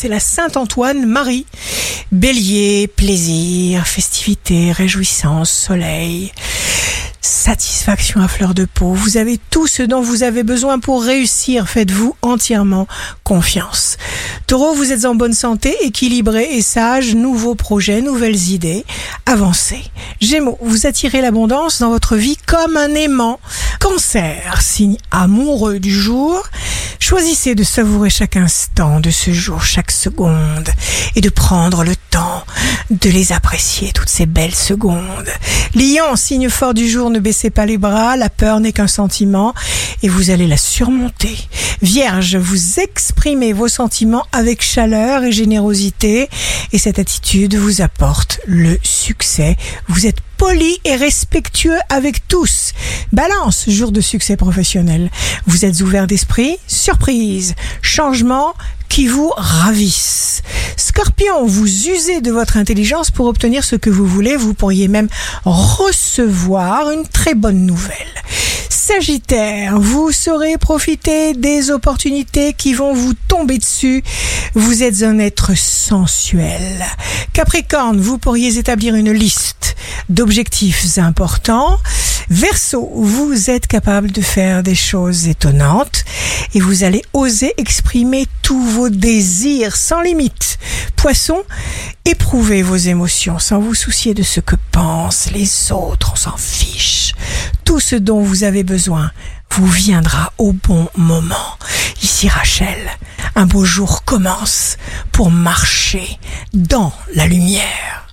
c'est la Saint-Antoine Marie. Bélier, plaisir, festivité, réjouissance, soleil satisfaction à fleur de peau. Vous avez tout ce dont vous avez besoin pour réussir. Faites-vous entièrement confiance. Taureau, vous êtes en bonne santé, équilibré et sage. Nouveaux projets, nouvelles idées. Avancez. Gémeaux, vous attirez l'abondance dans votre vie comme un aimant. Cancer, signe amoureux du jour. Choisissez de savourer chaque instant de ce jour, chaque seconde, et de prendre le temps de les apprécier, toutes ces belles secondes. Lion, signe fort du jour, ne baissez pas les bras, la peur n'est qu'un sentiment, et vous allez la surmonter. Vierge, vous exprimez vos sentiments avec chaleur et générosité, et cette attitude vous apporte le succès. Vous êtes poli et respectueux avec tous. Balance, jour de succès professionnel. Vous êtes ouvert d'esprit, surprise, changement qui vous ravissent. Scorpion, vous usez de votre intelligence pour obtenir ce que vous voulez. Vous pourriez même recevoir une très bonne nouvelle. Sagittaire, vous saurez profiter des opportunités qui vont vous tomber dessus. Vous êtes un être sensuel. Capricorne, vous pourriez établir une liste d'objectifs importants. Verseau, vous êtes capable de faire des choses étonnantes et vous allez oser exprimer tous vos désirs sans limite. Poisson, éprouvez vos émotions sans vous soucier de ce que pensent les autres, on s'en fiche. Tout ce dont vous avez besoin vous viendra au bon moment. Ici Rachel, un beau jour commence pour marcher dans la lumière.